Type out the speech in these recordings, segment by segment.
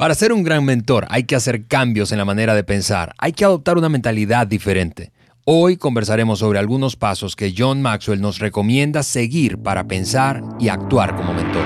Para ser un gran mentor hay que hacer cambios en la manera de pensar, hay que adoptar una mentalidad diferente. Hoy conversaremos sobre algunos pasos que John Maxwell nos recomienda seguir para pensar y actuar como mentor.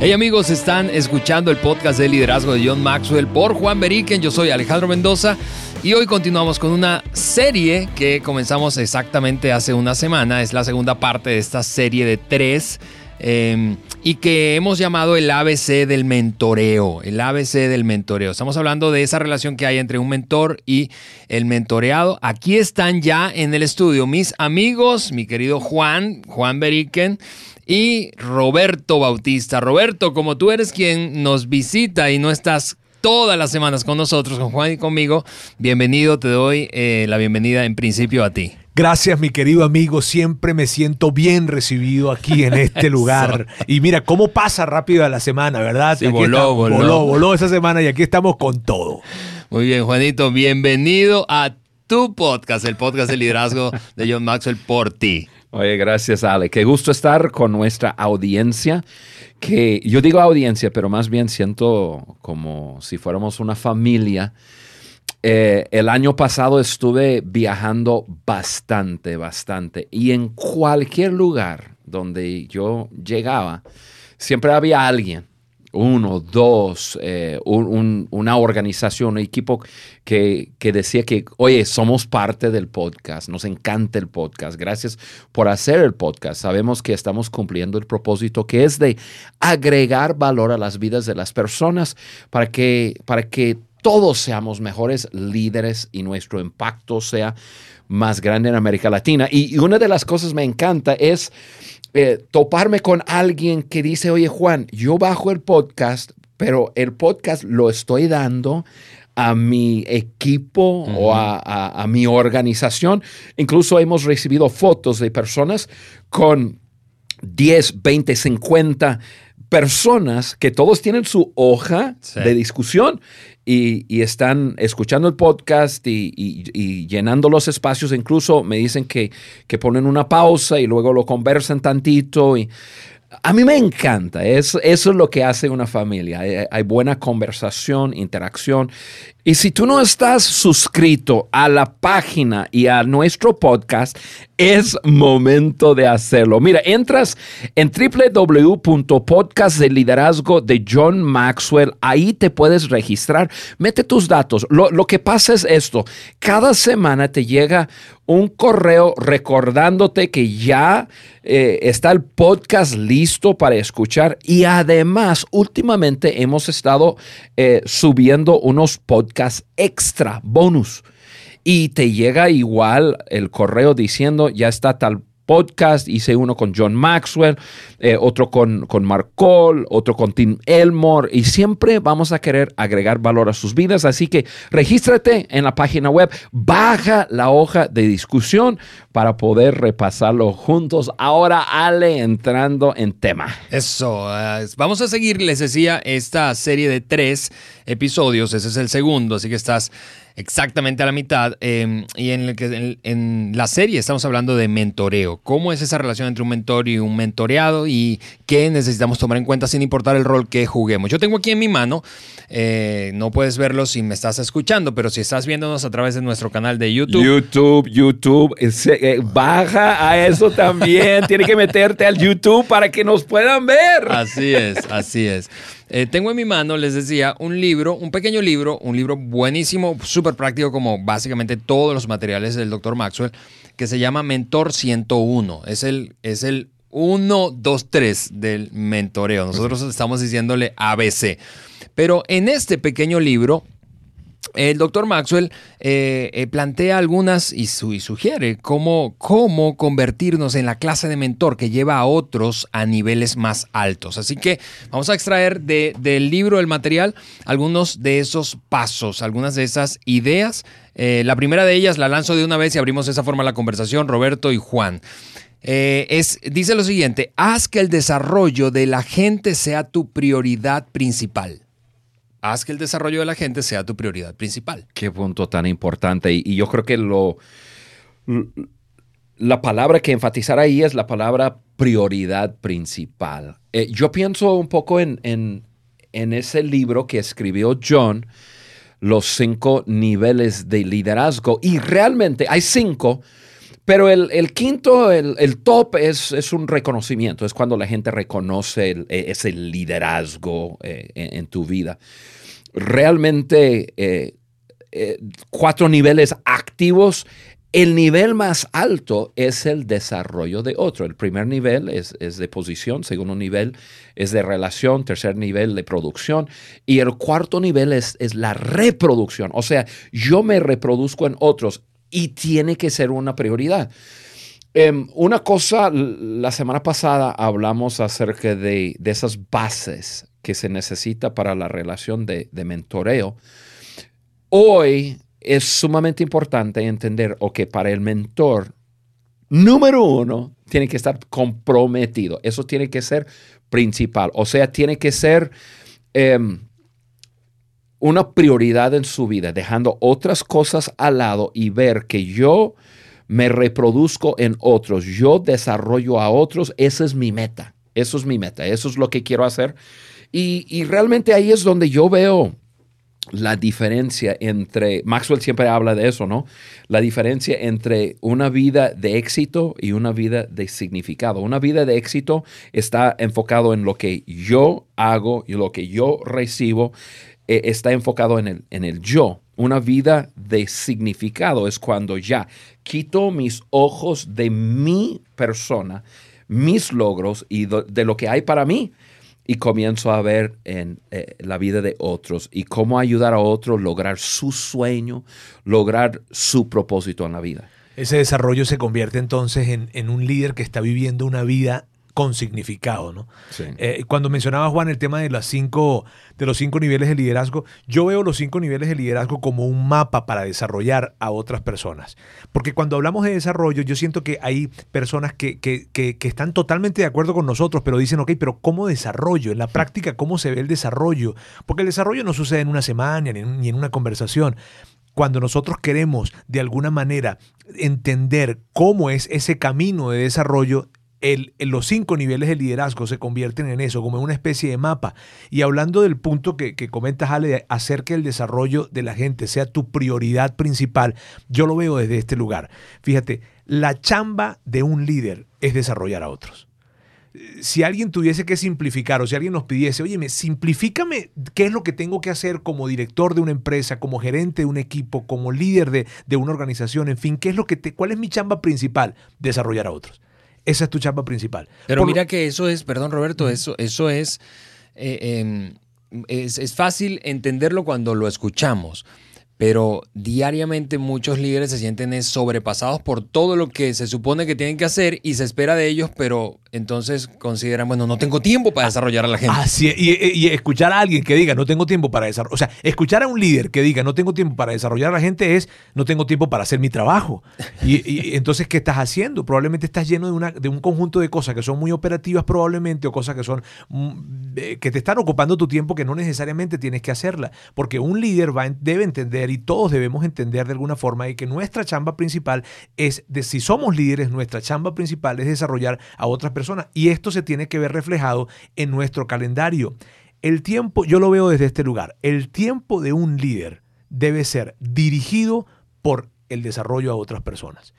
Hey amigos, están escuchando el podcast de liderazgo de John Maxwell por Juan Beriken. Yo soy Alejandro Mendoza y hoy continuamos con una serie que comenzamos exactamente hace una semana. Es la segunda parte de esta serie de tres. Em, y que hemos llamado el ABC del mentoreo, el ABC del mentoreo. Estamos hablando de esa relación que hay entre un mentor y el mentoreado. Aquí están ya en el estudio mis amigos, mi querido Juan, Juan Beriken y Roberto Bautista. Roberto, como tú eres quien nos visita y no estás todas las semanas con nosotros, con Juan y conmigo. Bienvenido, te doy eh, la bienvenida en principio a ti. Gracias, mi querido amigo. Siempre me siento bien recibido aquí en este lugar. Y mira cómo pasa rápido la semana, ¿verdad? Sí, voló, voló. voló, voló esa semana y aquí estamos con todo. Muy bien, Juanito. Bienvenido a tu podcast, el podcast de liderazgo de John Maxwell por ti. Oye, gracias, Ale. Qué gusto estar con nuestra audiencia. Que yo digo audiencia, pero más bien siento como si fuéramos una familia. Eh, el año pasado estuve viajando bastante, bastante. Y en cualquier lugar donde yo llegaba, siempre había alguien uno, dos, eh, una organización, un equipo que, decía que, oye, somos parte del podcast, nos encanta el podcast, gracias por hacer el podcast. Sabemos que estamos cumpliendo el propósito que es de agregar valor a las vidas de las personas para que, para que todos seamos mejores líderes y nuestro impacto sea más grande en América Latina. Y, y una de las cosas me encanta es eh, toparme con alguien que dice, oye Juan, yo bajo el podcast, pero el podcast lo estoy dando a mi equipo o a, mi organización. Incluso hemos recibido fotos de personas con 10, 20, 50 personas que todos tienen su hoja de discusión y, están escuchando el podcast y, llenando los espacios. Incluso me dicen que, que, ponen una pausa y luego lo conversan tantito. Y a mí me encanta. eso es lo que hace una familia. Hay buena conversación, interacción. Y si tú no estás suscrito a la página y a nuestro podcast, es momento de hacerlo. Mira, entras en www.podcast de liderazgo de John Maxwell. Ahí te puedes registrar. Mete tus datos. Lo, que pasa es esto. Cada semana te llega un correo recordándote que ya eh, está el podcast listo para escuchar. Y además, últimamente hemos estado eh, subiendo unos podcasts extra, bonus. Y te llega igual el correo diciendo ya está tal podcast, hice uno con John Maxwell, eh, otro con, con Mark Cole, otro con Tim Elmore, y siempre vamos a querer agregar valor a sus vidas, así que regístrate en la página web, baja la hoja de discusión para poder repasarlo juntos. Ahora, Ale, entrando en tema. Eso, eh, vamos a seguir, les decía, esta serie de tres episodios, ese es el segundo, así que estás exactamente a la mitad. Em, y en, el que, en, la serie estamos hablando de mentoreo. ¿Cómo es esa relación entre un mentor y un mentoreado? Y qué necesitamos tomar en cuenta sin importar el rol que juguemos. Yo tengo aquí en mi mano, eh, no puedes verlo si me estás escuchando, pero si estás viéndonos a través de nuestro canal de YouTube. YouTube, YouTube, eh, baja a eso también. Tiene que meterte al YouTube para que nos puedan ver. Así es, así es. Eh, tengo en mi mano, les decía, un libro, un pequeño libro, un libro buenísimo, súper práctico como básicamente todos los materiales del Dr. Maxwell, que se llama Mentor 101. Es el, es el 1, 2, 3 del mentoreo. Nosotros estamos diciéndole ABC. Pero en este pequeño libro el doctor Maxwell eh, eh, plantea algunas y, sugiere cómo, cómo, convertirnos en la clase de mentor que lleva a otros a niveles más altos. Así que vamos a extraer del libro, del material, algunos de esos pasos, algunas de esas ideas. Eh, la primera de ellas la lanzo de una vez y abrimos de esa forma la conversación, Roberto y Juan. es, dice lo siguiente, haz que el desarrollo de la gente sea tu prioridad principal haz que el desarrollo de la gente sea tu prioridad principal. Qué punto tan importante. Y, yo creo que lo, la palabra que enfatizar ahí es la palabra prioridad principal. Eh, yo pienso un poco en, en, en ese libro que escribió John, Los cinco niveles de liderazgo, y realmente hay cinco, pero el, el quinto, el, el top, es, es, un reconocimiento, es cuando la gente reconoce el, e, ese liderazgo eh, en, tu vida. Realmente, eh, eh, cuatro niveles activos el nivel más alto es el desarrollo de otro. El primer nivel es, es, de posición, segundo nivel es de relación, tercer nivel de producción y el cuarto nivel es, es la reproducción. O sea, yo me reproduzco en otros y tiene que ser una prioridad. Um, una cosa, la semana pasada hablamos acerca de, de, esas bases que se necesita para la relación de, de mentoreo. Hoy es sumamente importante entender o que para el mentor, número uno, tiene que estar comprometido. Eso tiene que ser principal. O sea, tiene que ser eh, una prioridad en su vida, dejando otras cosas al lado y ver que yo me reproduzco en otros, yo desarrollo a otros, esa es mi meta. Eso es mi meta, eso es lo que quiero hacer. Y, y realmente ahí es donde yo veo la diferencia entre, Maxwell siempre habla de eso, ¿no? La diferencia entre una vida de éxito y una vida de significado. Una vida de éxito está enfocado en lo que yo hago y lo que yo recibo, eh, está enfocado en el, en el yo. Una vida de significado es cuando ya quito mis ojos de mi persona, mis logros y de lo que hay para mí y comienzo a ver en eh, la vida de otros y cómo ayudar a otros lograr su sueño, lograr su propósito en la vida. Ese desarrollo se convierte entonces en, en un líder que está viviendo una vida con significado, ¿no? Sí. Eh, cuando mencionaba Juan el tema de las cinco, de los cinco niveles de liderazgo, yo veo los cinco niveles de liderazgo como un mapa para desarrollar a otras personas. Porque cuando hablamos de desarrollo, yo siento que hay personas que, que, que, que están totalmente de acuerdo con nosotros, pero dicen, ok, pero ¿cómo desarrollo? En la práctica, ¿cómo se ve el desarrollo? Porque el desarrollo no sucede en una semana ni en, ni en una conversación cuando nosotros queremos de alguna manera entender cómo es ese camino de desarrollo, el, los cinco niveles de liderazgo se convierten en eso, como en una especie de mapa. Y hablando del punto que, que comentas, Ale, acerca del desarrollo de la gente sea tu prioridad principal, yo lo veo desde este lugar. Fíjate, la chamba de un líder es desarrollar a otros si alguien tuviese que simplificar o si alguien nos pidiese, oye, simplifícame qué es lo que tengo que hacer como director de una empresa, como gerente de un equipo, como líder de, de una organización, en fin, ¿qué es lo que te, ¿cuál es mi chamba principal? Desarrollar a otros. Esa es tu chamba principal. Pero Por mira que eso es, perdón Roberto, eso, eso es, eh, eh, es, es fácil entenderlo cuando lo escuchamos pero diariamente muchos líderes se sienten sobrepasados por todo lo que se supone que tienen que hacer y se espera de ellos, pero entonces consideran, bueno, no tengo tiempo para desarrollar a la gente. Así es. Y, y, escuchar a alguien que diga, no tengo tiempo para desarrollar, o sea, escuchar a un líder que diga, no tengo tiempo para desarrollar a la gente es, no tengo tiempo para hacer mi trabajo. Y, y entonces, ¿qué estás haciendo? Probablemente estás lleno de, una, de un conjunto de cosas que son muy operativas probablemente o cosas que son, que te están ocupando tu tiempo que no necesariamente tienes que hacerla. Porque un líder va, debe entender y todos debemos entender de alguna forma y que nuestra chamba principal es, de si somos líderes, nuestra chamba principal es desarrollar a otras personas y esto se tiene que ver reflejado en nuestro calendario. El tiempo, yo lo veo desde este lugar, el tiempo de un líder debe ser dirigido por el desarrollo a otras personas.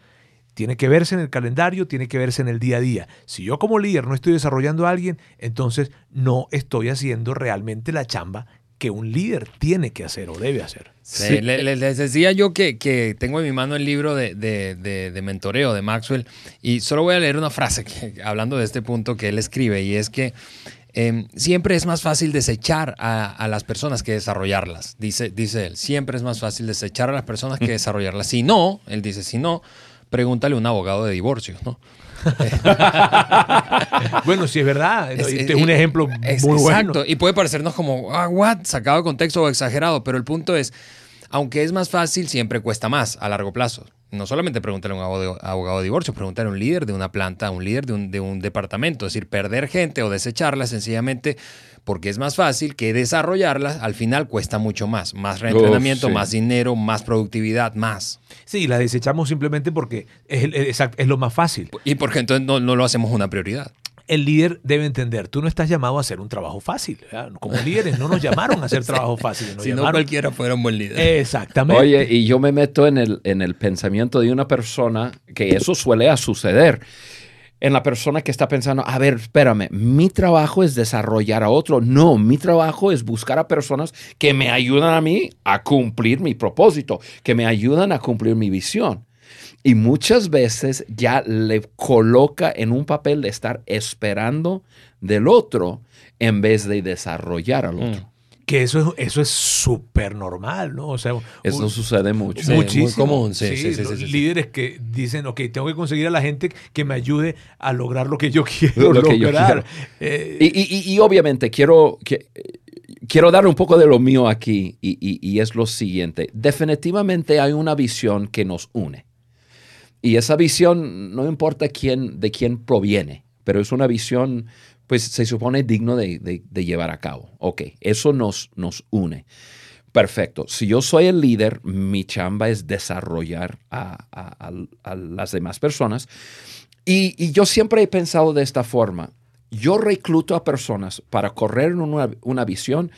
Tiene que verse en el calendario, tiene que verse en el día a día. Si yo como líder no estoy desarrollando a alguien, entonces no estoy haciendo realmente la chamba que un líder tiene que hacer o debe hacer. Sí, les, les decía yo que, que, tengo en mi mano el libro de, de, de, de, mentoreo de Maxwell y solo voy a leer una frase que, hablando de este punto que él escribe y es que eh, siempre es más fácil desechar a, a, las personas que desarrollarlas, dice, dice él. Siempre es más fácil desechar a las personas que desarrollarlas. Si no, él dice, si no, pregúntale a un abogado de divorcio, ¿no? bueno, sí es verdad. Es, es, es un ejemplo muy exacto. bueno. Y puede parecernos como, ah, what, sacado de contexto o exagerado, pero el punto es, aunque es más fácil, siempre cuesta más a largo plazo. no solamente preguntarle a un abogado, abogado de divorcio, preguntarle a un líder de una planta, a un líder de un, de un departamento. Es decir, perder gente o desecharla sencillamente porque es más fácil que desarrollarla, al final cuesta mucho más. Más reentrenamiento, sí. más dinero, más productividad, más. Sí, la desechamos simplemente porque es, el- es- es lo más fácil. Y porque entonces no, no lo hacemos una prioridad. El líder debe entender, tú no estás llamado a hacer un trabajo fácil. ¿verdad? Como líderes no nos llamaron a hacer trabajo fácil. nos si no, cualquiera fuera un buen líder. Exactamente. Oye, y yo me meto en el, en el pensamiento de una persona que eso suele a suceder. En la persona que está pensando, a ver, espérame, mi trabajo es desarrollar a otro. No, mi trabajo es buscar a personas que me ayudan a mí a cumplir mi propósito, que me ayudan a cumplir mi visión. Y muchas veces ya le coloca en un papel de estar esperando del otro en vez de desarrollar al otro. Que eso es eso es súper normal, ¿no? O sea, Eso un- sucede mucho. Sí, muy común, sí, sí, sí, sí, líderes que dicen, ok, tengo que conseguir a la gente que me ayude a lograr lo que yo quiero Lo que yo lograr. quiero. Eh, Y, y- obviamente quiero, que- quiero dar un poco de lo mío aquí y, y- y es lo siguiente. Definitivamente hay una visión que nos une. Y esa visión no importa quién, de quién proviene, pero es una visión, pues se supone digno de, de- llevar a cabo. Ok, eso nos, nos une. Perfecto. Si yo soy el líder, mi chamba es desarrollar a, las demás personas. Y, yo siempre he pensado de esta forma. Yo recluto a personas para correr una, una visión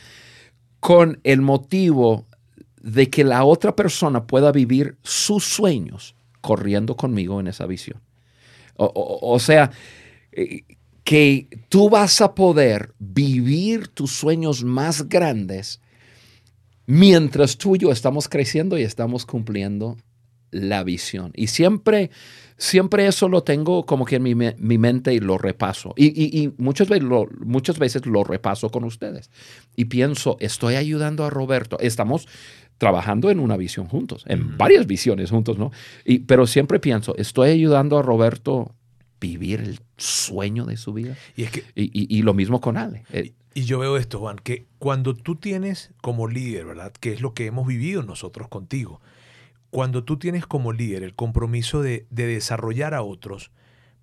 con el motivo de que la otra persona pueda vivir sus sueños corriendo conmigo en esa visión. O sea, eh, que tú vas a poder vivir tus sueños más grandes mientras tú y yo estamos creciendo y estamos cumpliendo la visión. Y siempre, siempre eso lo tengo como que en mi, mi mente y lo repaso. Y, y- y muchas, veces lo, muchas veces lo repaso con ustedes. Y pienso, estoy ayudando a Roberto. Estamos trabajando en una visión juntos, en varias visiones juntos, ¿no? Y, pero siempre pienso, estoy ayudando a Roberto vivir el sueño de su vida. y es que Y, y- y lo mismo con Ale. Eh, Y yo veo esto, Juan, que cuando tú tienes como líder, ¿verdad? Que es lo que hemos vivido nosotros contigo. Cuando tú tienes como líder el compromiso de, de desarrollar a otros,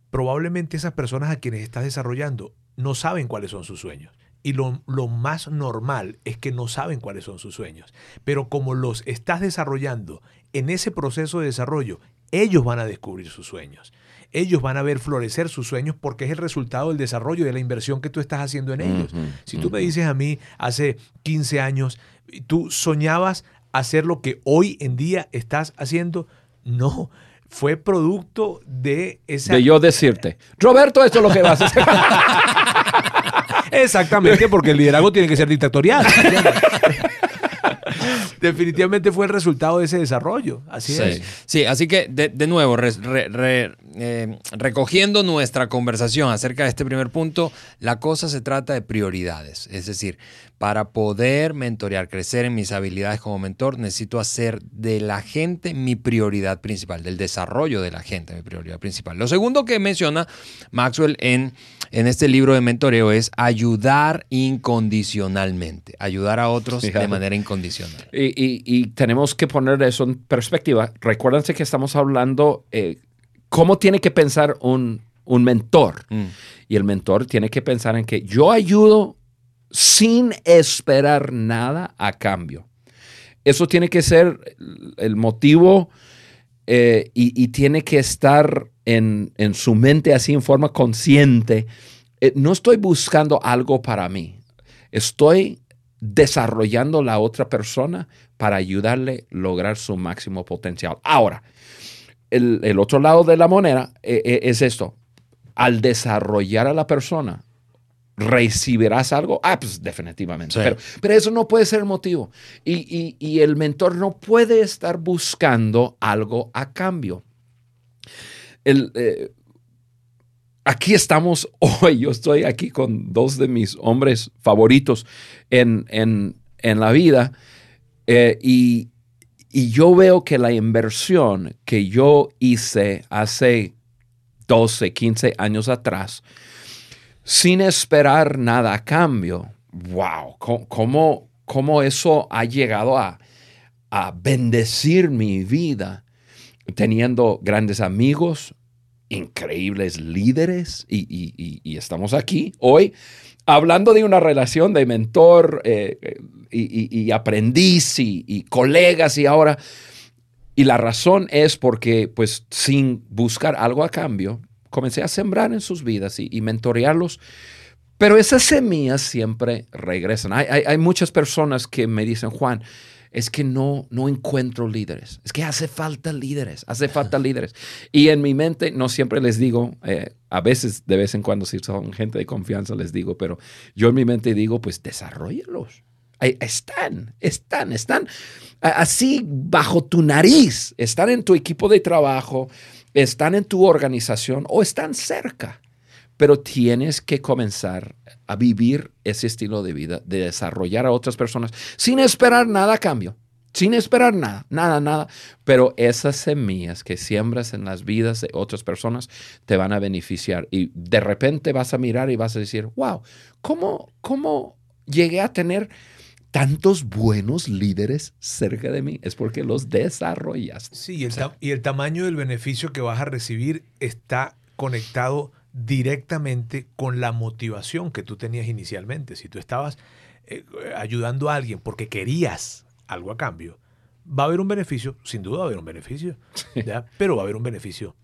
probablemente esas personas a quienes estás desarrollando no saben cuáles son sus sueños. Y lo, lo más normal es que no saben cuáles son sus sueños. Pero como los estás desarrollando en ese proceso de desarrollo, ellos van a descubrir sus sueños. Ellos van a ver florecer sus sueños porque es el resultado del desarrollo de la inversión que tú estás haciendo en ellos. Si tú me dices a mí hace 15 años, tú soñabas hacer lo que hoy en día estás haciendo, no, fue producto de esa... de yo decirte, Roberto, esto es lo que vas a hacer. Exactamente, porque el liderazgo tiene que ser dictatorial. Definitivamente fue el resultado de ese desarrollo. Así Sí. es. Sí, así que de, de nuevo, re- re- re- eh, recogiendo nuestra conversación acerca de este primer punto, la cosa se trata de prioridades. Es decir, para poder mentorear, crecer en mis habilidades como mentor, necesito hacer de la gente mi prioridad principal, del desarrollo de la gente mi prioridad principal. Lo segundo que menciona Maxwell en, en este libro de mentoreo es ayudar incondicionalmente, ayudar a otros de manera incondicional. Y, y- y tenemos que poner eso en perspectiva. Recuérdense que estamos hablando eh, cómo tiene que pensar un, un mentor. Mm. Y el mentor tiene que pensar en que yo ayudo sin esperar nada a cambio. Eso tiene que ser el- motivo eh, y, y tiene que estar en, en su mente así en forma consciente. Eh, no estoy buscando algo para mí. Estoy desarrollando la otra persona para ayudarle a lograr su máximo potencial. Ahora, el, el otro lado de la moneda eh, eh, es esto. Al desarrollar a la persona, ¿recibirás algo? Ah, pues definitivamente. Sí. Pero, pero eso no puede ser el motivo. Y, y- y el mentor no puede estar buscando algo a cambio. El, eh, aquí estamos hoy. Yo estoy aquí con dos de mis hombres favoritos en, en- en la vida. eh, y, y yo veo que la inversión que yo hice hace 12, 15 años atrás, sin esperar nada a cambio, wow, cómo, cómo eso ha llegado a, a bendecir mi vida teniendo grandes amigos, increíbles líderes y, y- y- y estamos aquí hoy hablando de una relación de mentor eh, y, aprendiz y, colegas y ahora... Y la razón es porque, pues, sin buscar algo a cambio, comencé a sembrar en sus vidas y mentorearlos. Pero esas semillas siempre regresan. Hay, hay- hay muchas personas que me dicen, Juan, es que no, no encuentro líderes. Es que hace falta líderes, hace falta líderes. Y en mi mente, no siempre les digo, eh, a veces, de vez en cuando, si son gente de confianza, les digo, pero yo en mi mente digo, pues desarrollenlos. Están, están, están así bajo tu nariz, están en tu equipo de trabajo, están en tu organización o están cerca. Pero tienes que comenzar a vivir ese estilo de vida, de desarrollar a otras personas sin esperar nada a cambio, sin esperar nada, nada, nada. Pero esas semillas que siembras en las vidas de otras personas te van a beneficiar y de repente vas a mirar y vas a decir, wow, ¿cómo, cómo llegué a tener tantos buenos líderes cerca de mí? Es porque los desarrollaste. Sí, y el, ta- y el tamaño del beneficio que vas a recibir está conectado directamente con la motivación que tú tenías inicialmente. Si tú estabas eh, ayudando a alguien porque querías algo a cambio, va a haber un beneficio, sin duda va a haber un beneficio, pero va a haber un beneficio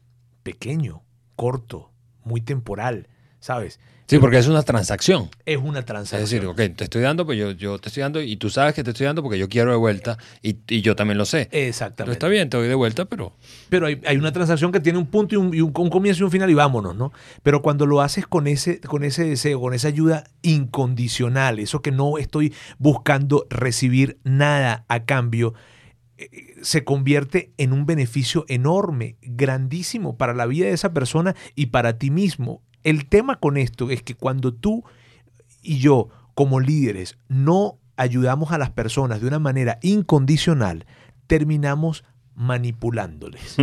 pequeño, corto, muy temporal, ¿sabes? Sí, porque es una transacción. Es una Es transacción. decir, ok, te estoy dando, pues yo, yo te estoy dando y tú sabes que te estoy dando porque yo quiero de vuelta y, y yo también lo sé. Entonces, Exactamente. está bien, te doy de vuelta, pero Pero hay, hay una transacción que tiene un punto y, un, y un- un comienzo y un final y vámonos, ¿no? Pero cuando lo haces con ese, con ese deseo, con esa ayuda incondicional, eso que no estoy buscando recibir nada a cambio, eh, se convierte en un beneficio enorme, grandísimo para la vida de esa persona y para ti mismo. El tema con esto es que cuando tú y yo, como líderes, no ayudamos a las personas de una manera incondicional, terminamos manipulándoles.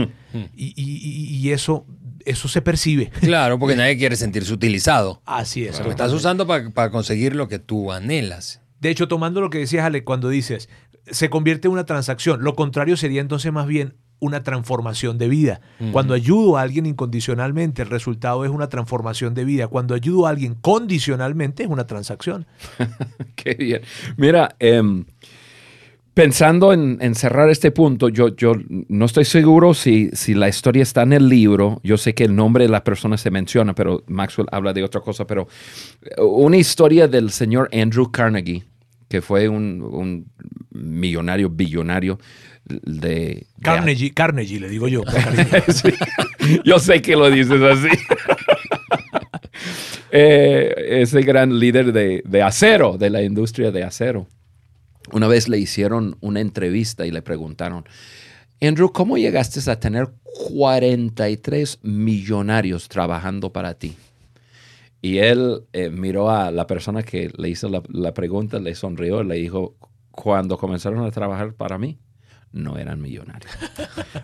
y, y- eso, eso se percibe. claro, porque nadie quiere sentirse utilizado. Así es. Lo estás usando pa- para conseguir lo que tú anhelas. De hecho, tomando lo que decías, Ale, cuando dices, se convierte en una transacción, lo contrario sería entonces más bien una transformación de vida. Cuando ayudo a alguien incondicionalmente, el resultado es una transformación de vida. Cuando ayudo a alguien condicionalmente, es una transacción. Qué bien. Mira, em, pensando en, en cerrar este punto, yo, yo no estoy seguro si, si la historia está en el libro. Yo sé que el nombre de la persona se menciona, pero Maxwell habla de otra cosa. Pero eh, una historia del señor Andrew Carnegie, que fue un, un millonario, billonario de... de- Carnegie, Carnegie, le digo yo. Sí. Yo sé que lo dices así. Eh, ese gran líder de, de acero, de la industria de acero. Una vez le hicieron una entrevista y le preguntaron, Andrew, ¿cómo llegaste a tener 43 millonarios trabajando para ti? Y él eh, miró a la persona que le hizo la, la pregunta, le sonrió, le dijo, cuando comenzaron a trabajar para mí, no eran millonarios.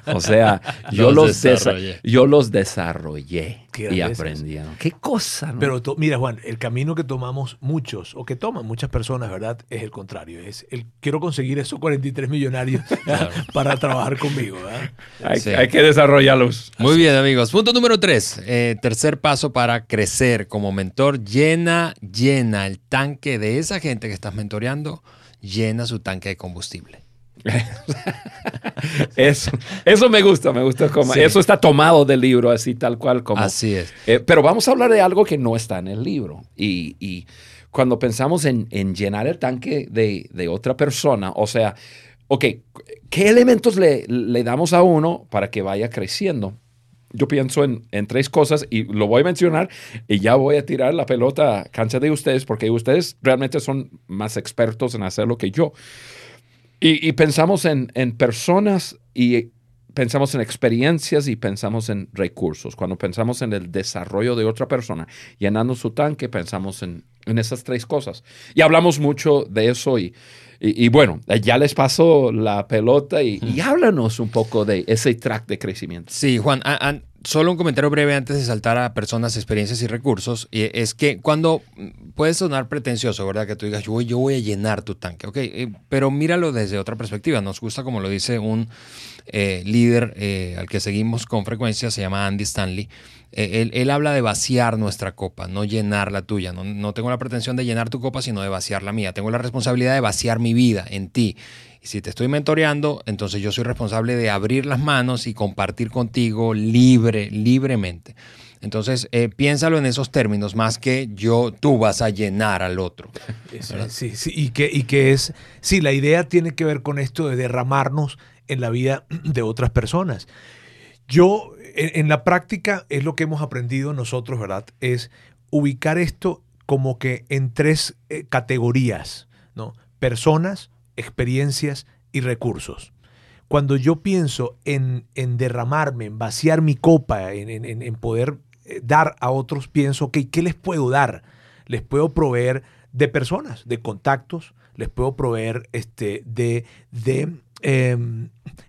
O sea, yo Los los, desa- desarrollé. yo los desarrollé Qué y aprendieron. Qué cosa, ¿no? Pero to- mira, Juan, el camino que tomamos muchos, o que toman muchas personas, ¿verdad? Es el contrario. Es el quiero conseguir esos 43 millonarios para trabajar conmigo, hay, Sí. hay que desarrollarlos. Muy bien, amigos. Punto número tres. Eh, tercer paso para crecer como mentor. Llena, llena el tanque de esa gente que estás mentoreando. Llena su tanque de combustible. Eso, eso me gusta, me gusta como Sí. eso está tomado del libro así tal cual como. Así es. Eh, pero vamos a hablar de algo que no está en el libro. Y, y cuando pensamos en, en llenar el tanque de, de otra persona, o sea, ok, ¿qué elementos le, le damos a uno para que vaya creciendo? Yo pienso en, en tres cosas y lo voy a mencionar y ya voy a tirar la pelota a cancha de ustedes porque ustedes realmente son más expertos en hacerlo que yo. Y, pensamos en, en personas y pensamos en experiencias y pensamos en recursos. Cuando pensamos en el desarrollo de otra persona, llenando su tanque, pensamos en, en esas tres cosas. Y hablamos mucho de eso y, y, y bueno, ya les paso la pelota y, y háblanos un poco de ese track de crecimiento. Sí, Juan, a- a- solo un comentario breve antes de saltar a personas, experiencias y recursos. Y es que cuando mm, puede sonar pretencioso, ¿verdad? Que tú digas, yo voy, yo voy a llenar tu tanque, ¿ok? Eh, pero míralo desde otra perspectiva. Nos gusta, como lo dice un eh, líder eh, al que seguimos con frecuencia, se llama Andy Stanley. Él, él, habla de vaciar nuestra copa, no llenar la tuya. No, no tengo la pretensión de llenar tu copa, sino de vaciar la mía. Tengo la responsabilidad de vaciar mi vida en ti. Y si te estoy mentoreando, entonces yo soy responsable de abrir las manos y compartir contigo libre, libremente. Entonces, eh, piénsalo en esos términos, más que yo, tú vas a llenar al otro. Sí, sí, y que, y que es, sí, la idea tiene que ver con esto de derramarnos en la vida de otras personas. Yo, en, la práctica, es lo que hemos aprendido nosotros, ¿verdad? Es ubicar esto como que en tres eh, categorías, ¿no? Personas, experiencias y recursos. Cuando yo pienso en, en derramarme, en vaciar mi copa, en, en, poder eh, dar a otros, pienso, ok, ¿qué les puedo dar? Les puedo proveer de personas, de contactos, les puedo proveer este, de, de eh,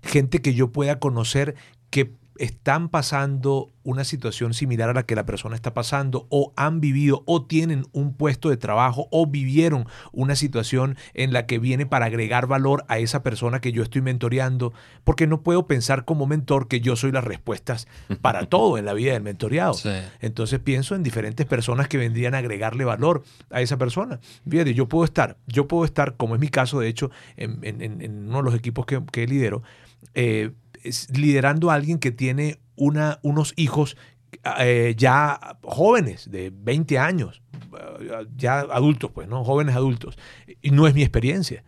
gente que yo pueda conocer que están pasando una situación similar a la que la persona está pasando o han vivido o tienen un puesto de trabajo o vivieron una situación en la que viene para agregar valor a esa persona que yo estoy mentoreando, porque no puedo pensar como mentor que yo soy las respuestas para todo en la vida del mentoreado. Entonces pienso en diferentes personas que vendrían a agregarle valor a esa persona. Fíjate, yo puedo estar, yo puedo estar, como es mi caso de hecho, en, uno de los equipos que, que lidero, eh, liderando a alguien que tiene una, unos hijos eh, ya jóvenes, de 20 años, eh, ya adultos, pues, ¿no? Jóvenes adultos. Y no es mi experiencia.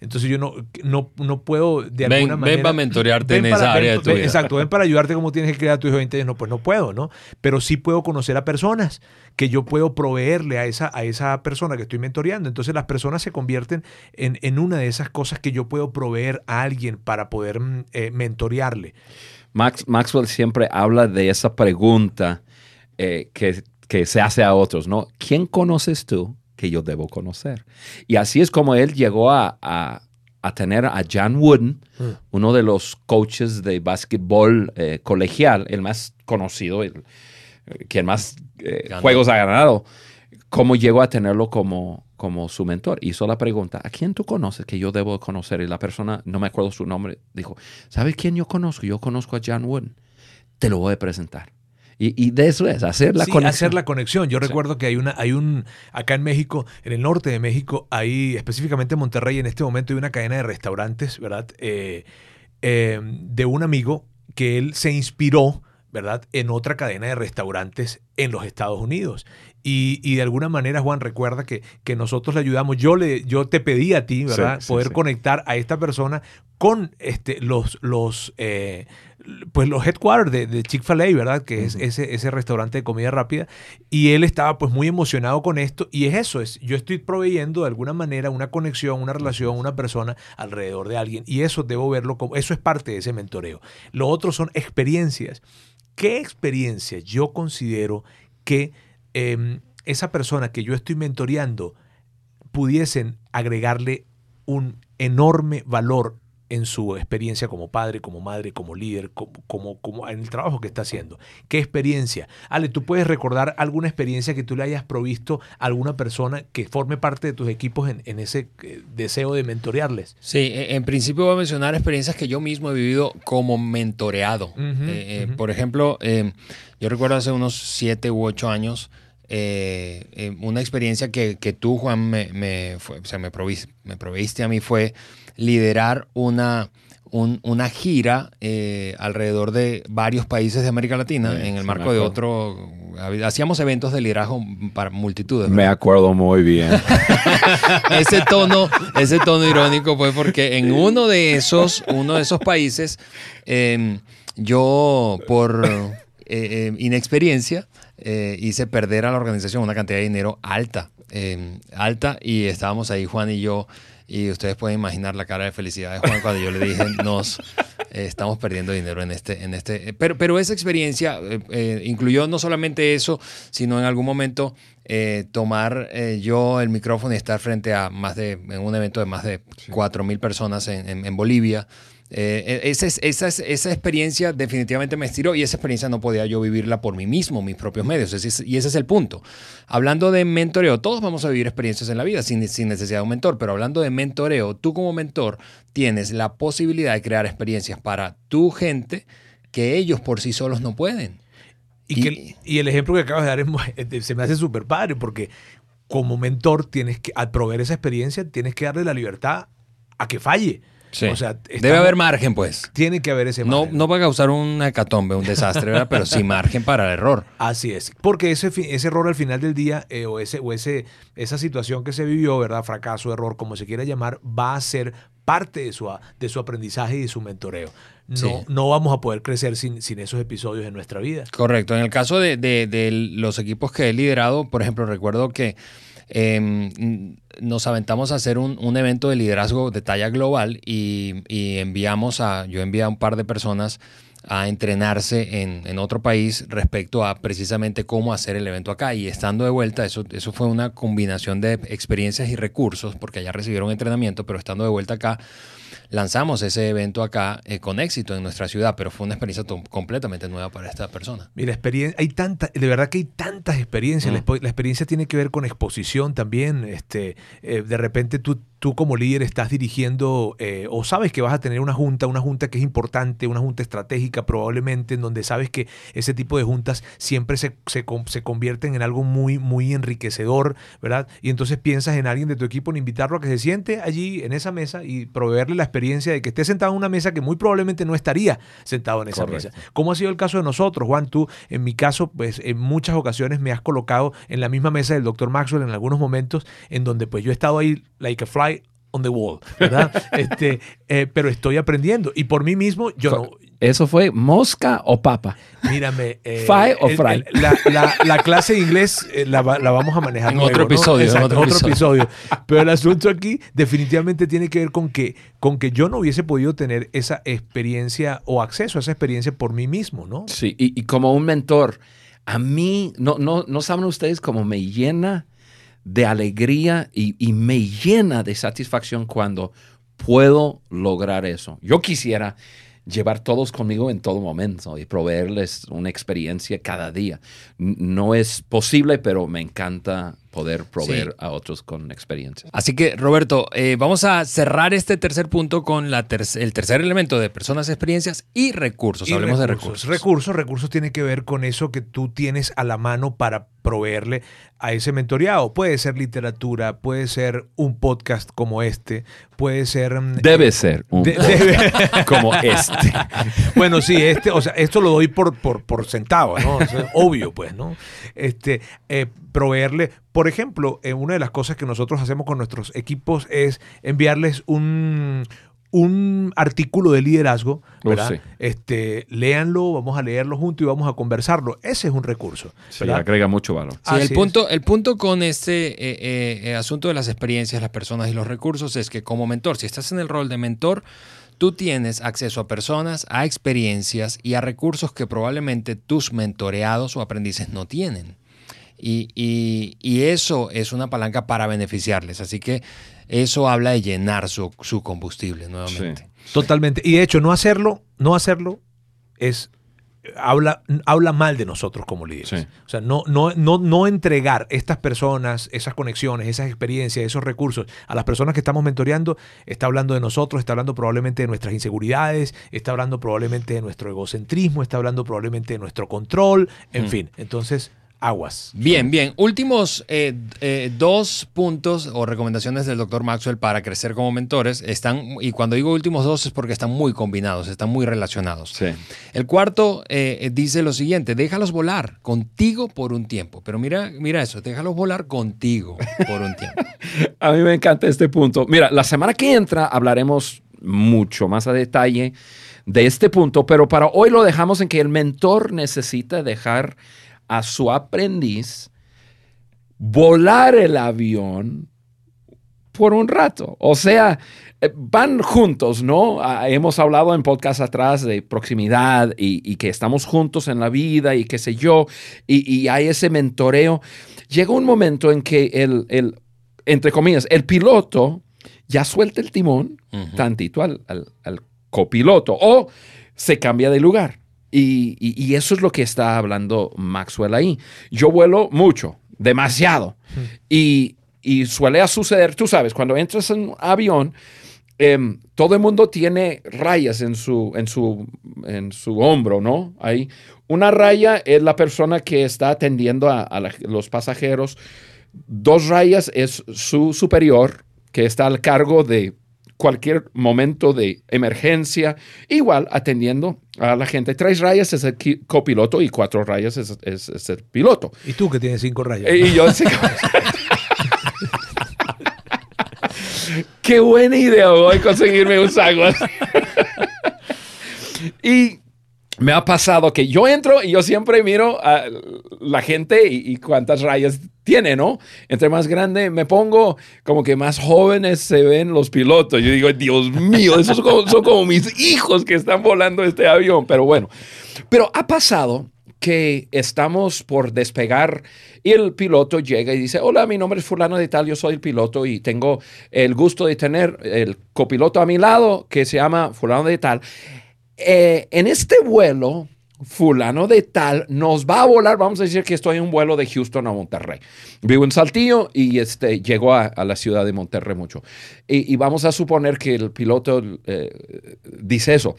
Entonces yo no, no, no puedo de alguna manera... Ven para mentorearte en esa área de tu vida. Exacto, ven para ayudarte como tienes que criar a tu hijo de 20 años. No, pues no puedo, ¿no? Pero sí puedo conocer a personas que yo puedo proveerle a esa, a esa persona que estoy mentoreando. Entonces las personas se convierten en, en una de esas cosas que yo puedo proveer a alguien para poder mm, eh, mentorearle. Max, Maxwell siempre habla de esa pregunta eh, que, que se hace a otros, ¿no? ¿Quién conoces tú que yo debo conocer. Y así es como él llegó a, a, tener a John Wooden, mm. uno de los coaches de básquetbol eh, colegial, el más conocido, el, quien más eh, juegos ha ganado, cómo llegó a tenerlo como, como su mentor. Hizo la pregunta, ¿a quién tú conoces que yo debo conocer? Y la persona, no me acuerdo su nombre, dijo, ¿sabes quién yo conozco? Yo conozco a John Wooden. Te lo voy a presentar. Y, de eso es, hacer la conexión. Hacer la conexión. Yo recuerdo que hay una, hay un, acá en México, en el norte de México, hay, específicamente en Monterrey, en este momento hay una cadena de restaurantes, ¿verdad? Eh, eh, de un amigo que él se inspiró, ¿verdad? En otra cadena de restaurantes en los Estados Unidos. Y, de alguna manera, Juan, recuerda que, que, nosotros le ayudamos. Yo, le, yo te pedí a ti, ¿verdad? Poder conectar a esta persona con este, los, los, eh, pues los headquarters de, de Chick-fil-A, ¿verdad? Que es ese, ese restaurante de comida rápida. Y él estaba pues muy emocionado con esto. Y es eso, es yo estoy proveyendo de alguna manera una conexión, una relación, una persona alrededor de alguien. Y eso debo verlo como, eso es parte de ese mentoreo. Lo otro son experiencias. ¿Qué experiencia yo considero que em, esa persona que yo estoy mentoreando pudiesen agregarle un enorme valor en su experiencia como padre, como madre, como líder, como, como, en el trabajo que está haciendo. ¿Qué experiencia? Ale, ¿tú puedes recordar alguna experiencia que tú le hayas provisto a alguna persona que forme parte de tus equipos en, ese eh, deseo de mentorearles? Sí, e, en principio voy a mencionar experiencias que yo mismo he vivido como mentoreado. Eh, eh, por ejemplo, yo recuerdo hace unos siete u ocho años, una experiencia que, tú, Juan, me, me, fue, o sea, me, me proveíste a mí fue liderar una, una gira eh, alrededor de varios países de América Latina en el marco de otro... Hacíamos eventos de liderazgo para multitudes. Me acuerdo muy bien. ese, tono, ese tono irónico fue porque en uno de esos, uno de esos países, em, yo por eh, em, inexperiencia eh, hice perder a la organización una cantidad de dinero alta, em, alta y estábamos ahí Juan y yo y ustedes pueden imaginar la cara de felicidad de Juan cuando yo le dije, nos eh, estamos perdiendo dinero en este... En este pero, pero esa experiencia eh, eh, incluyó no solamente eso, sino en algún momento tomar yo el micrófono y estar frente a más de, en un evento de más de 4.000 personas en, en, Bolivia, Eh, esa, es- esa, es- esa experiencia definitivamente me estiró y esa experiencia no podía yo vivirla por mí mismo, mis propios medios. Es- y ese es el punto. Hablando de mentoreo, todos vamos a vivir experiencias en la vida sin, sin necesidad de un mentor, pero hablando de mentoreo, tú como mentor tienes la posibilidad de crear experiencias para tu gente que ellos por sí solos no pueden. Y, Y- que- y el ejemplo que acabas de dar es eh, se me hace súper padre porque como mentor tienes que, al proveer esa experiencia, tienes que darle la libertad a que falle. O sea, Debe haber margen, pues. Tiene que haber ese No, margen. no va a causar una hecatombe, un desastre, ¿verdad? Pero sí margen para el error. Así es, porque ese, error al final del día eh, o, ese, o ese, esa situación que se vivió, ¿verdad? Fracaso, error, como se quiera llamar, va a ser parte de su, de su aprendizaje y de su mentoreo. No, Sí. no vamos a poder crecer sin, sin esos episodios en nuestra vida. Correcto. En el caso de, de- de los equipos que he liderado, por ejemplo, recuerdo que eh, nos aventamos a hacer un, evento de liderazgo de talla global y, y enviamos a, yo envié a un par de personas a entrenarse en, en otro país respecto a precisamente cómo hacer el evento acá. Y estando de vuelta, eso, eso fue una combinación de experiencias y recursos, porque allá recibieron entrenamiento, pero estando de vuelta acá, lanzamos ese evento acá eh, con éxito en nuestra ciudad, pero fue una experiencia completamente nueva para esta persona. Mira, experiencia, hay tanta, de verdad que hay tantas experiencias. La, Mm. la experiencia tiene que ver con exposición también. Este, eh, de repente tú, tú como líder estás dirigiendo eh, o sabes que vas a tener una junta, una junta que es importante, una junta estratégica probablemente, en donde sabes que ese tipo de juntas siempre se, se, se convierten en algo muy, muy enriquecedor, ¿verdad? Y entonces piensas en alguien de tu equipo, en invitarlo a que se siente allí en esa mesa y proveerle la experiencia de que esté sentado en una mesa que muy probablemente no estaría sentado en esa Correcto. mesa. ¿Cómo ha sido el caso de nosotros, Juan? Tú, en mi caso, pues en muchas ocasiones me has colocado en la misma mesa del doctor Maxwell en algunos momentos en donde pues yo he estado ahí like a fly on the wall, ¿verdad? este, eh, pero estoy aprendiendo y por mí mismo yo no... ¿Eso fue mosca o papa? Mírame. eh, ¿Fry o fry? el- la, la- la clase de inglés eh, la, la vamos a manejar En luego, otro ¿no? episodio, en otro episodio. Pero el asunto aquí definitivamente tiene que ver con que, con que yo no hubiese podido tener esa experiencia o acceso a esa experiencia por mí mismo, ¿no? Sí, y, y como un mentor, a mí, no, no, no saben ustedes cómo me llena de alegría y, y me llena de satisfacción cuando puedo lograr eso. Yo quisiera llevar todos conmigo en todo momento y proveerles una experiencia cada día. No es posible, pero me encanta poder proveer Sí. a otros con experiencias. Así que, Roberto, eh, vamos a cerrar este tercer punto con la ter- el tercer elemento de personas, experiencias y recursos. Y Hablemos de recursos. Recursos, recursos tiene que ver con eso que tú tienes a la mano para proveerle a ese mentoreado. Puede ser literatura, puede ser un podcast como este, puede ser... mm, Debe ser un de- debe- como este. bueno, sí, este, o sea, esto lo doy por, por, por sentado, ¿no? Obvio, pues, ¿no? Este, eh, proveerle, por ejemplo, eh, una de las cosas que nosotros hacemos con nuestros equipos es enviarles un, un artículo de liderazgo, Oh, ¿verdad? sí. Este, léanlo, vamos a leerlo juntos y vamos a conversarlo. Ese es un recurso, Sí, ¿verdad? agrega mucho valor. Sí, el es. punto, el punto con este eh, eh, eh, asunto de las experiencias, las personas y los recursos es que como mentor, si estás en el rol de mentor, tú tienes acceso a personas, a experiencias y a recursos que probablemente tus mentoreados o aprendices no tienen. Y, y- y eso es una palanca para beneficiarles. Así que eso habla de llenar su, su combustible nuevamente. Totalmente. Y de hecho, no hacerlo, no hacerlo es habla, habla mal de nosotros como líderes. Sí. O sea, no, no, no, no entregar estas personas, esas conexiones, esas experiencias, esos recursos a las personas que estamos mentoreando, está hablando de nosotros, está hablando probablemente de nuestras inseguridades, está hablando probablemente de nuestro egocentrismo, está hablando probablemente de nuestro control, en Mm. fin. Entonces, aguas. Bien, bien. Últimos eh, eh, dos puntos o recomendaciones del doctor Maxwell para crecer como mentores están, y cuando digo últimos dos es porque están muy combinados, están muy relacionados. Sí. El cuarto eh, eh, dice lo siguiente, déjalos volar contigo por un tiempo. Pero mira, mira eso, déjalos volar contigo por un tiempo. A mí me encanta este punto. Mira, la semana que entra hablaremos mucho más a detalle de este punto, pero para hoy lo dejamos en que el mentor necesita dejar a su aprendiz volar el avión por un rato. O sea, eh, van juntos, ¿no? Ah, hemos hablado en podcast atrás de proximidad y, y que estamos juntos en la vida y qué sé yo, y, y hay ese mentoreo. Llega un momento en que el, el, entre comillas, el piloto ya suelta el timón tantito al, al- al copiloto o se cambia de lugar. Y, y- y eso es lo que está hablando Maxwell ahí. Yo vuelo mucho, demasiado. Y, y suele suceder, tú sabes, cuando entras en un avión, em, todo el mundo tiene rayas en su, en, su, en su hombro, ¿no? Ahí. Una raya es la persona que está atendiendo a, a la- los pasajeros. Dos rayas es su superior, que está al cargo de cualquier momento de emergencia, igual atendiendo a la gente. Tres rayas es el copiloto y cuatro rayas es, es- es el piloto. Y tú que tienes cinco rayas. Y yo sí. Qué buena idea voy a conseguirme un saco y me ha pasado que yo entro y yo siempre miro a la gente y, y cuántas rayas tiene, ¿no? Entre más grande me pongo, como que más jóvenes se ven los pilotos. Yo digo, Dios mío, esos son como, mis hijos que están volando este avión. Pero bueno, pero ha pasado que estamos por despegar y el piloto llega y dice, hola, mi nombre es fulano de tal, yo soy el piloto y tengo el gusto de tener el copiloto a mi lado que se llama fulano de tal. Eh, en este vuelo, fulano de tal nos va a volar, vamos a decir que estoy en un vuelo de Houston a Monterrey. Vivo en Saltillo y este, llego a, la ciudad de Monterrey mucho. Y, vamos a suponer que el piloto eh, dice eso.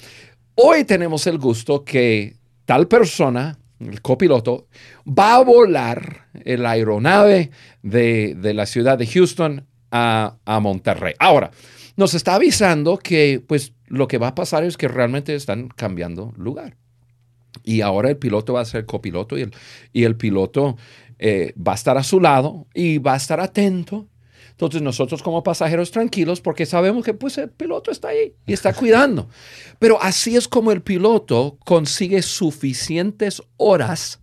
Hoy tenemos el gusto que tal persona, el copiloto, va a volar el aeronave de, de la ciudad de Houston a, a Monterrey. Ahora, nos está avisando que pues lo que va a pasar es que realmente están cambiando lugar. Y ahora el piloto va a ser copiloto y el, y el piloto eh, va a estar a su lado y va a estar atento. Entonces nosotros como pasajeros tranquilos porque sabemos que pues el piloto está ahí y está cuidando. Pero así es como el piloto consigue suficientes horas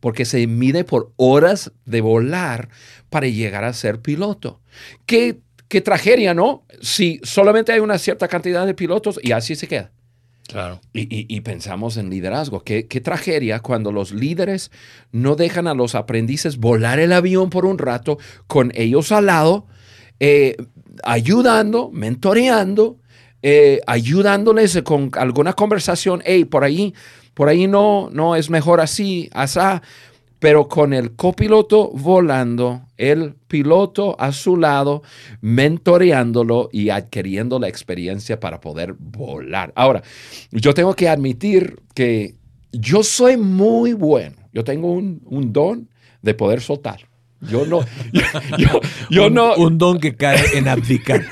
porque se mide por horas de volar para llegar a ser piloto. ¿Qué, qué tragedia, ¿no? Si solamente hay una cierta cantidad de pilotos y así se queda. Claro. Y, y- pensamos en liderazgo. ¿Qué, qué tragedia cuando los líderes no dejan a los aprendices volar el avión por un rato con ellos al lado, eh, ayudando, mentoreando, eh, ayudándoles con alguna conversación. Hey, por ahí, por ahí no, no es mejor así, asá. Pero con el copiloto volando, el piloto a su lado, mentoreándolo y adquiriendo la experiencia para poder volar. Ahora, yo tengo que admitir que yo soy muy bueno. Yo tengo un, un don de poder soltar. Yo no, yo, yo- yo un, no, un don que cae en abdicar.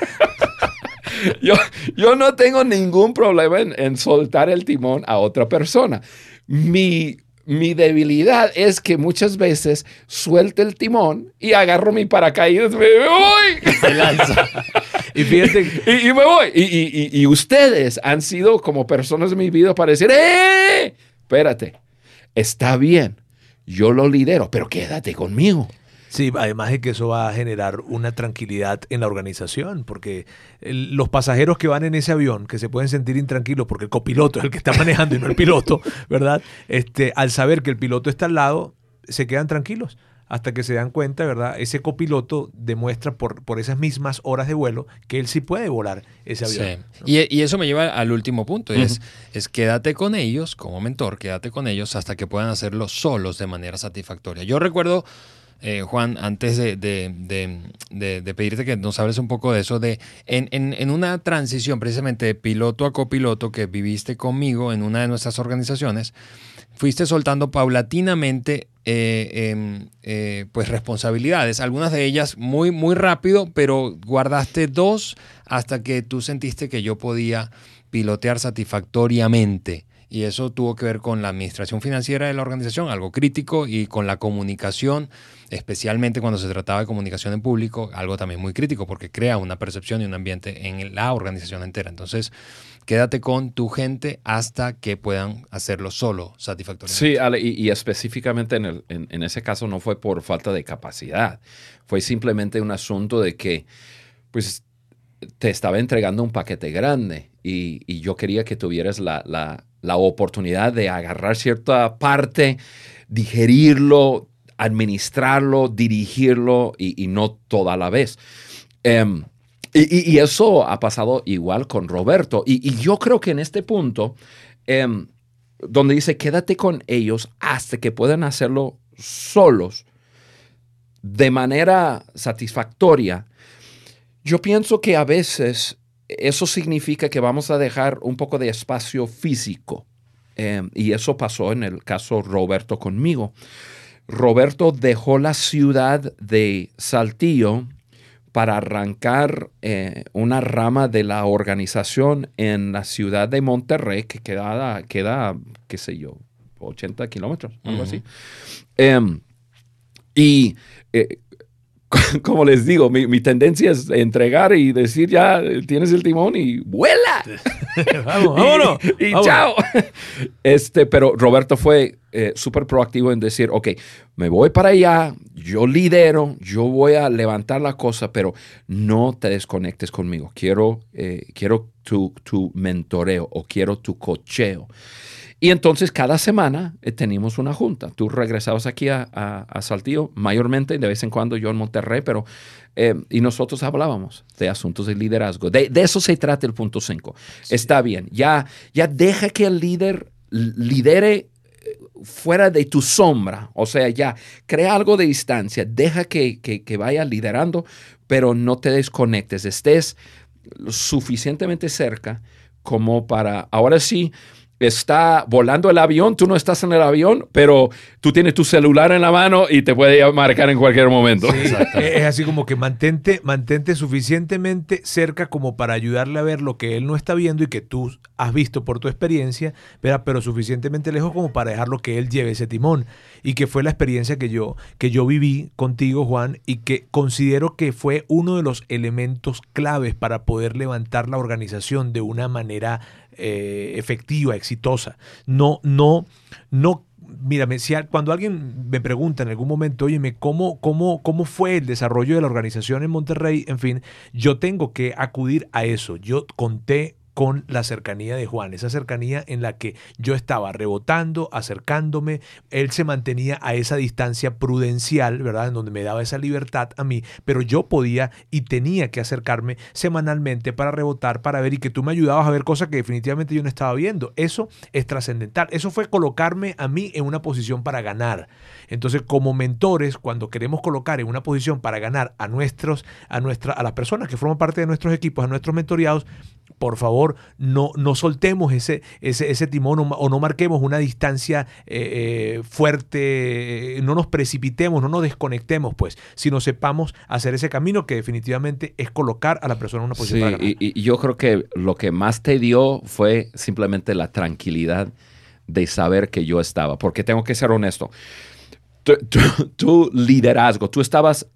yo, yo no tengo ningún problema en, en soltar el timón a otra persona. Mi, mi debilidad es que muchas veces suelto el timón y agarro mi paracaídas, me voy. Se lanza. Y fíjate, Y, y me voy. Y, y- y- y ustedes han sido como personas de mi vida para decir, ¡eh! Espérate, está bien, yo lo lidero, pero quédate conmigo. Sí, además de que eso va a generar una tranquilidad en la organización, porque el- los pasajeros que van en ese avión, que se pueden sentir intranquilos porque el copiloto es el que está manejando y no el piloto, ¿verdad? Este, al saber que el piloto está al lado, se quedan tranquilos hasta que se dan cuenta, ¿verdad? Ese copiloto demuestra por, por esas mismas horas de vuelo que él sí puede volar ese avión. Sí. Y, y eso me lleva al último punto, y es, es quédate con ellos como mentor, quédate con ellos hasta que puedan hacerlo solos de manera satisfactoria. Yo recuerdo, eh, Juan, antes de, pedirte que nos hables un poco de eso, de en, en- en una transición precisamente de piloto a copiloto que viviste conmigo en una de nuestras organizaciones, fuiste soltando paulatinamente eh, em, eh, pues responsabilidades, algunas de ellas muy, muy rápido, pero guardaste dos hasta que tú sentiste que yo podía pilotear satisfactoriamente. Y eso tuvo que ver con la administración financiera de la organización, algo crítico, y con la comunicación, especialmente cuando se trataba de comunicación en público, algo también muy crítico, porque crea una percepción y un ambiente en la organización entera. Entonces, quédate con tu gente hasta que puedan hacerlo solo satisfactoriamente. Sí, Ale, y, específicamente en, el- en- ese caso no fue por falta de capacidad, fue simplemente un asunto de que, pues, te estaba entregando un paquete grande y, y yo quería que tuvieras la- la oportunidad de agarrar cierta parte, digerirlo, administrarlo, dirigirlo y, no toda la vez. Em, Y, eso ha pasado igual con Roberto. Y, y yo creo que en este punto, em, donde dice, quédate con ellos hasta que puedan hacerlo solos, de manera satisfactoria, yo pienso que a veces eso significa que vamos a dejar un poco de espacio físico. Em, y eso pasó en el caso Roberto conmigo. Roberto dejó la ciudad de Saltillo para arrancar eh, una rama de la organización en la ciudad de Monterrey, que queda, queda qué sé yo, 80 kilómetros, algo así. Em, y eh, como les digo, mi, tendencia es entregar y decir ya tienes el timón y vuela. Vamos, vámonos. y, chao. Este, pero Roberto fue eh, súper proactivo en decir, ok, me voy para allá, yo lidero, yo voy a levantar la cosa, pero no te desconectes conmigo. Quiero, eh, quiero tu, tu mentoreo o quiero tu cocheo. Y entonces cada semana eh, teníamos una junta. Tú regresabas aquí a, a, Saltillo, mayormente, de vez en cuando yo en Monterrey, pero eh, y nosotros hablábamos de asuntos de liderazgo. De, de eso se trata el punto 5. Está bien, ya, ya deja que el líder lidere eh, fuera de tu sombra, o sea, ya crea algo de distancia, deja que, que, que vaya liderando, pero no te desconectes, estés suficientemente cerca como para, ahora sí, está volando el avión, tú no estás en el avión, pero tú tienes tu celular en la mano y te puede marcar en cualquier momento. es así como que mantente, mantente suficientemente cerca como para ayudarle a ver lo que él no está viendo y que tú has visto por tu experiencia, pero suficientemente lejos como para dejarlo que él lleve ese timón. Y que fue la experiencia que yo, que yo viví contigo, Juan, y que considero que fue uno de los elementos claves para poder levantar la organización de una manera eh, efectiva, exitosa. No, no, no si cuando alguien me pregunta en algún momento, oye, ¿cómo, cómo, ¿cómo fue el desarrollo de la organización en Monterrey? En fin, yo tengo que acudir a eso. Yo conté con la cercanía de Juan, esa cercanía en la que yo estaba rebotando, acercándome, él se mantenía a esa distancia prudencial, ¿verdad? En donde me daba esa libertad a mí, pero yo podía y tenía que acercarme semanalmente para rebotar, para ver y que tú me ayudabas a ver cosas que definitivamente yo no estaba viendo. Eso es trascendental. Eso fue colocarme a mí en una posición para ganar. Entonces, como mentores, cuando queremos colocar en una posición para ganar a nuestros, a nuestra, a las personas que forman parte de nuestros equipos, a nuestros mentoreados, por favor, no, no soltemos ese, ese, timón o, no marquemos una distancia eh, eh, fuerte, no nos precipitemos, no nos desconectemos, pues, sino sepamos hacer ese camino que definitivamente es colocar a la persona en una posición para ganar. Y, y yo creo que lo que más te dio fue simplemente la tranquilidad de saber que yo estaba, porque tengo que ser honesto tu, liderazgo, tú estabas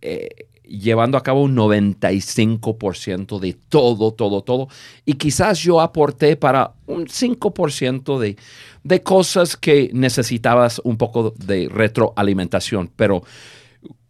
eh, llevando a cabo un 95% de todo, todo, todo. Y quizás yo aporté para un 5% de, de cosas que necesitabas un poco de retroalimentación, pero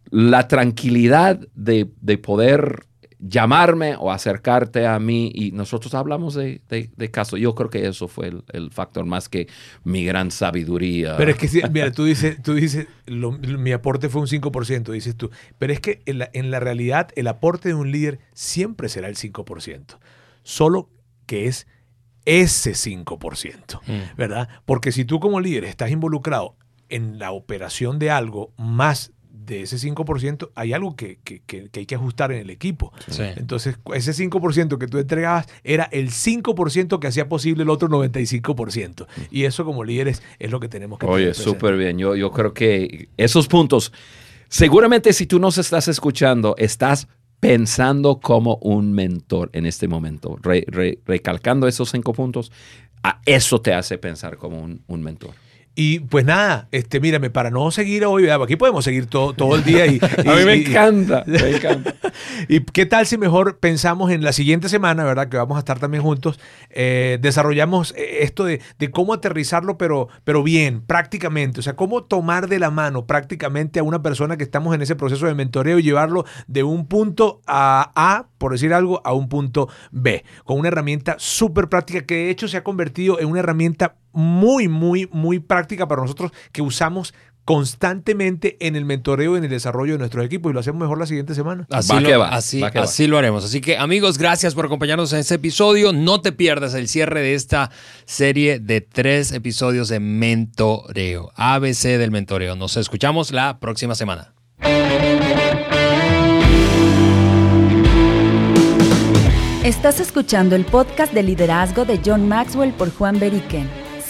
la tranquilidad de, de poder llamarme o acercarte a mí y nosotros hablamos de, de, caso. Yo creo que eso fue el, factor más que mi gran sabiduría. Pero es que, mira, tú dices, tú dices mi aporte fue un 5%, dices tú. Pero es que en la, en la realidad el aporte de un líder siempre será el 5%. Solo que es ese 5%, mm. ¿verdad? Porque si tú como líder estás involucrado en la operación de algo más de ese 5% hay algo que, hay que ajustar en el equipo. Entonces, ese 5% que tú entregabas era el 5% que hacía posible el otro 95%. Y eso como líderes es lo que tenemos que Oye, súper bien. Yo, yo creo que esos puntos, seguramente si tú nos estás escuchando, estás pensando como un mentor en este momento, recalcando esos cinco puntos, a eso te hace pensar como un, un mentor. Y pues nada, este, mírame, para no seguir hoy, aquí podemos seguir todo, todo el día. Y, a mí me encanta, me encanta. y qué tal si mejor pensamos en la siguiente semana, ¿verdad? Que vamos a estar también juntos. Eh, desarrollamos eh, esto de, cómo aterrizarlo, pero, pero bien, prácticamente. O sea, cómo tomar de la mano prácticamente a una persona que estamos en ese proceso de mentoreo y llevarlo de un punto a A, por decir algo, a un punto B. Con una herramienta súper práctica que de hecho se ha convertido en una herramienta muy, muy, muy práctica para nosotros que usamos constantemente en el mentoreo y en el desarrollo de nuestros equipos y lo hacemos mejor la siguiente semana. Así, Va lo, que va, así, va que va. así lo haremos. Así que amigos, gracias por acompañarnos en este episodio. No te pierdas el cierre de esta serie de tres episodios de mentoreo. ABC del mentoreo. Nos escuchamos la próxima semana. Estás escuchando el podcast de liderazgo de John Maxwell por Juan Beriken.